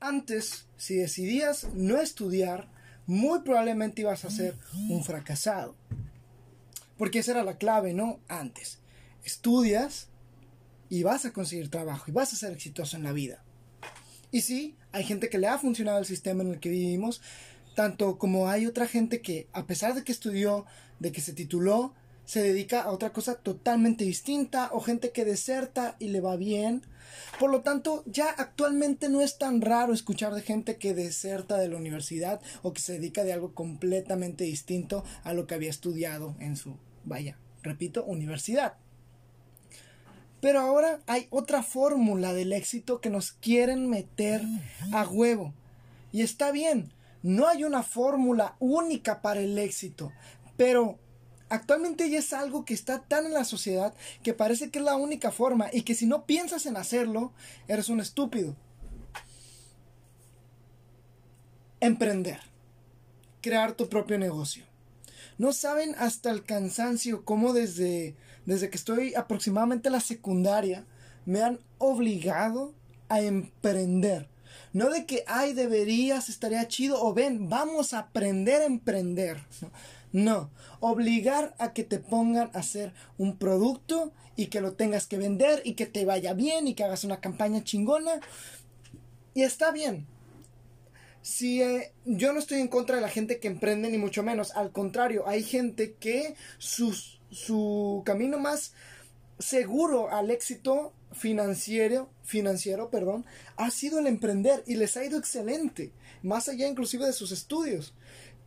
Antes, si decidías no estudiar, muy probablemente ibas a ser un fracasado. Porque esa era la clave, ¿no? Antes. Estudias y vas a conseguir trabajo y vas a ser exitoso en la vida. Y sí, hay gente que le ha funcionado el sistema en el que vivimos, tanto como hay otra gente que, a pesar de que estudió, de que se tituló, se dedica a otra cosa totalmente distinta o gente que deserta y le va bien. Por lo tanto, ya actualmente no es tan raro escuchar de gente que deserta de la universidad o que se dedica de algo completamente distinto a lo que había estudiado en su, vaya, repito, universidad. Pero ahora hay otra fórmula del éxito que nos quieren meter a huevo. Y está bien, no hay una fórmula única para el éxito, pero Actualmente ya es algo que está tan en la sociedad que parece que es la única forma y que si no piensas en hacerlo, eres un estúpido. Emprender. Crear tu propio negocio. No saben hasta el cansancio cómo desde, desde que estoy aproximadamente en la secundaria me han obligado a emprender. No de que, ay, deberías, estaría chido, o ven, vamos a aprender a emprender. No, obligar a que te pongan a hacer un producto y que lo tengas que vender y que te vaya bien y que hagas una campaña chingona. Y está bien. Si eh, yo no estoy en contra de la gente que emprende ni mucho menos, al contrario, hay gente que su camino más seguro al éxito financiero, financiero, perdón, ha sido el emprender y les ha ido excelente, más allá inclusive de sus estudios.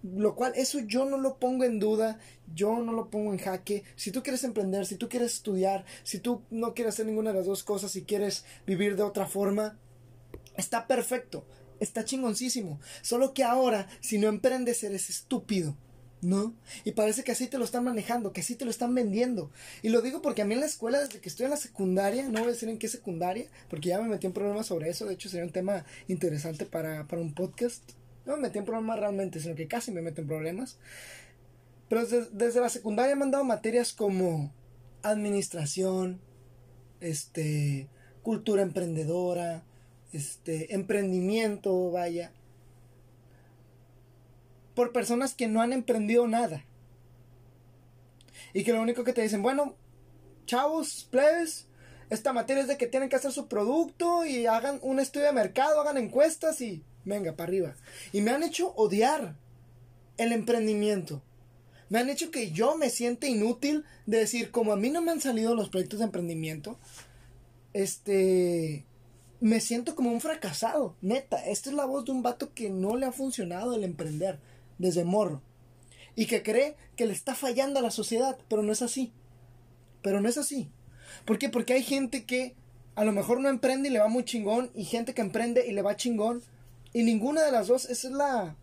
Lo cual, eso yo no lo pongo en duda, yo no lo pongo en jaque. Si tú quieres emprender, si tú quieres estudiar, si tú no quieres hacer ninguna de las dos cosas, si quieres vivir de otra forma, está perfecto, está chingoncísimo. Solo que ahora, si no emprendes, eres estúpido. ¿No? Y parece que así te lo están manejando, que así te lo están vendiendo. Y lo digo porque a mí en la escuela, desde que estoy en la secundaria, no voy a decir en qué secundaria, porque ya me metí en problemas sobre eso. De hecho, sería un tema interesante para, para un podcast no me metí en problemas realmente, sino que casi me meto en problemas. Pero desde, la secundaria me han dado materias como administración, este, cultura emprendedora, este, emprendimiento, vaya. Por personas que no han emprendido nada. Y que lo único que te dicen, bueno, chavos, plebes, esta materia es de que tienen que hacer su producto y hagan un estudio de mercado, hagan encuestas y venga, para arriba. Y me han hecho odiar el emprendimiento. Me han hecho que yo me siente inútil de decir, como a mí no me han salido los proyectos de emprendimiento, este, me siento como un fracasado, neta. Esta es la voz de un vato que no le ha funcionado el emprender desde morro. Y que cree que le está fallando a la sociedad, pero no es así. Pero no es así. ¿Por qué? Porque hay gente que a lo mejor no emprende y le va muy chingón, y gente que emprende y le va chingón, y ninguna de las dos es la.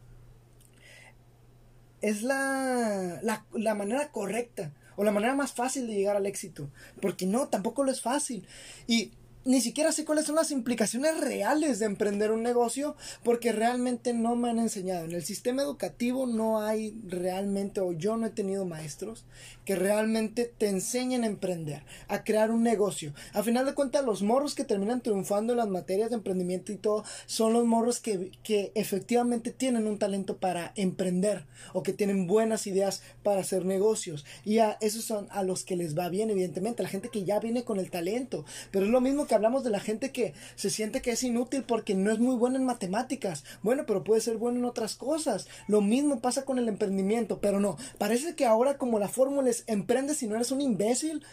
Es la, la, la manera correcta o la manera más fácil de llegar al éxito. Porque no, tampoco lo es fácil. Y ni siquiera sé cuáles son las implicaciones reales de emprender un negocio porque realmente no me han enseñado. En el sistema educativo no hay realmente, o yo no he tenido maestros que realmente te enseñen a emprender, a crear un negocio. A final de cuentas, los morros que terminan triunfando en las materias de emprendimiento y todo son los morros que, que efectivamente tienen un talento para emprender o que tienen buenas ideas para hacer negocios. Y a esos son a los que les va bien, evidentemente, la gente que ya viene con el talento. Pero es lo mismo que hablamos de la gente que se siente que es inútil porque no es muy buena en matemáticas. Bueno, pero puede ser bueno en otras cosas. Lo mismo pasa con el emprendimiento, pero no. Parece que ahora como la fórmula es emprende si no eres un imbécil.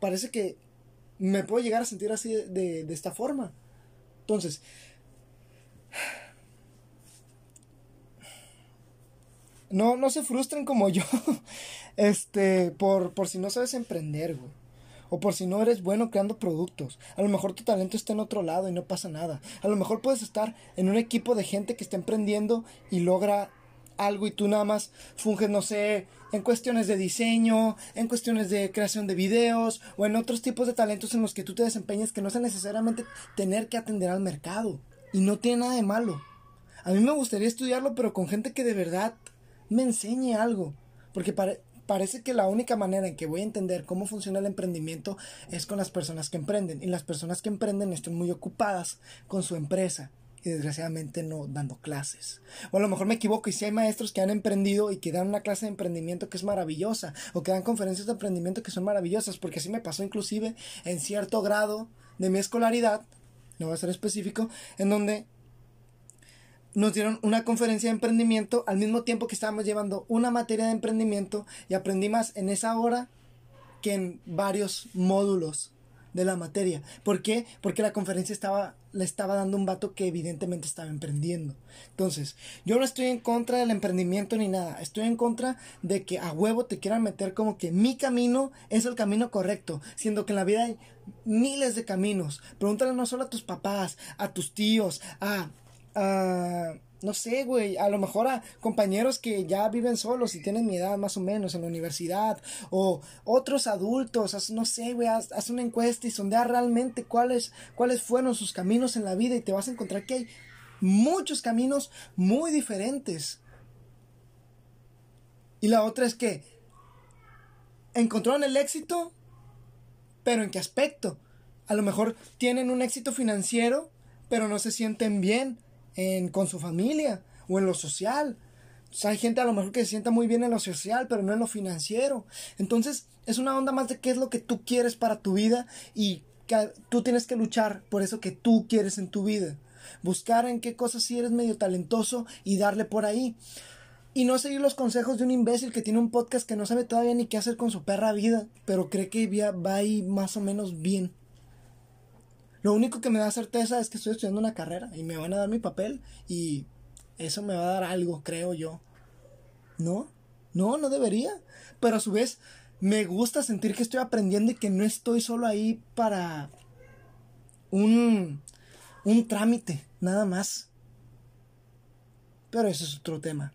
Parece que me puedo llegar a sentir así de, de esta forma. Entonces, no, no se frustren como yo, este, por, por si no sabes emprender, güey o por si no eres bueno creando productos. A lo mejor tu talento está en otro lado y no pasa nada. A lo mejor puedes estar en un equipo de gente que está emprendiendo y logra algo y tú nada más funges, no sé, en cuestiones de diseño, en cuestiones de creación de videos o en otros tipos de talentos en los que tú te desempeñas que no sea necesariamente tener que atender al mercado. Y no tiene nada de malo. A mí me gustaría estudiarlo, pero con gente que de verdad me enseñe algo. Porque para, parece que la única manera en que voy a entender cómo funciona el emprendimiento es con las personas que emprenden. Y las personas que emprenden están muy ocupadas con su empresa y desgraciadamente no dando clases. O a lo mejor me equivoco y si hay maestros que han emprendido y que dan una clase de emprendimiento que es maravillosa o que dan conferencias de emprendimiento que son maravillosas, porque así me pasó inclusive en cierto grado de mi escolaridad, no voy a ser específico, en donde nos dieron una conferencia de emprendimiento al mismo tiempo que estábamos llevando una materia de emprendimiento y aprendí más en esa hora que en varios módulos de la materia. ¿Por qué? Porque la conferencia estaba, le estaba dando un vato que evidentemente estaba emprendiendo. Entonces, yo no estoy en contra del emprendimiento ni nada. Estoy en contra de que a huevo te quieran meter como que mi camino es el camino correcto. Siendo que en la vida hay miles de caminos. Pregúntale no solo a tus papás, a tus tíos, a... a no sé, güey, a lo mejor a compañeros que ya viven solos y tienen mi edad más o menos en la universidad, o otros adultos, no sé, güey, haz, una encuesta y sondea realmente cuáles, cuáles fueron sus caminos en la vida y te vas a encontrar que hay muchos caminos muy diferentes. Y la otra es que encontraron el éxito, pero ¿en qué aspecto? A lo mejor tienen un éxito financiero, pero no se sienten bien en, con su familia o en lo social. hay gente a lo mejor que se sienta muy bien en lo social, pero no en lo financiero. Entonces, es una onda más de qué es lo que tú quieres para tu vida y que tú tienes que luchar por eso que tú quieres en tu vida. Buscar en qué cosas sí eres medio talentoso y darle por ahí. Y no seguir los consejos de un imbécil que tiene un podcast que no sabe todavía ni qué hacer con su perra vida, pero cree que va ahí más o menos bien. Lo único que me da certeza es que estoy estudiando una carrera y me van a dar mi papel y eso me va a dar algo, creo yo. ¿No? No, no debería. Pero a su vez me gusta sentir que estoy aprendiendo y que no estoy solo ahí para un, un trámite, nada más. Pero eso es otro tema.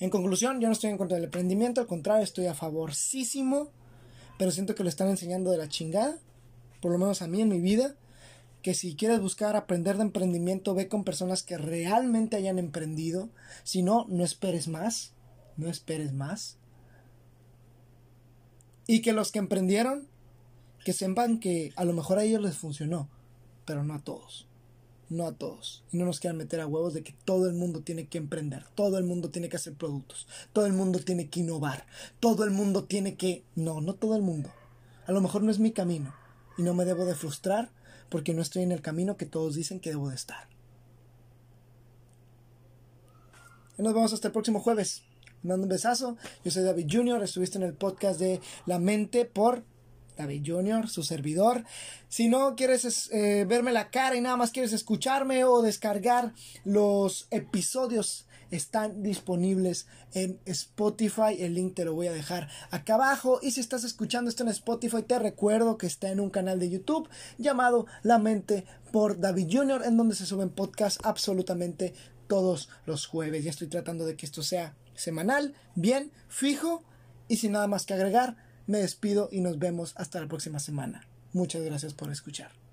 En conclusión, yo no estoy en contra del emprendimiento, al contrario, estoy a favorísimo, pero siento que lo están enseñando de la chingada por lo menos a mí en mi vida, que si quieres buscar aprender de emprendimiento, ve con personas que realmente hayan emprendido. Si no, no esperes más. No esperes más. Y que los que emprendieron, que sepan que a lo mejor a ellos les funcionó, pero no a todos. No a todos. Y no nos quieran meter a huevos de que todo el mundo tiene que emprender, todo el mundo tiene que hacer productos, todo el mundo tiene que innovar, todo el mundo tiene que... No, no todo el mundo. A lo mejor no es mi camino y no me debo de frustrar porque no estoy en el camino que todos dicen que debo de estar. Nos vemos hasta el próximo jueves. mando un besazo. Yo soy David Junior. Estuviste en el podcast de La Mente por David Junior, su servidor. Si no quieres eh, verme la cara y nada más quieres escucharme o descargar los episodios están disponibles en Spotify. El link te lo voy a dejar acá abajo. Y si estás escuchando esto en Spotify, te recuerdo que está en un canal de YouTube llamado La Mente por David Jr., en donde se suben podcasts absolutamente todos los jueves. Ya estoy tratando de que esto sea semanal, bien, fijo. Y sin nada más que agregar, me despido y nos vemos hasta la próxima semana. Muchas gracias por escuchar.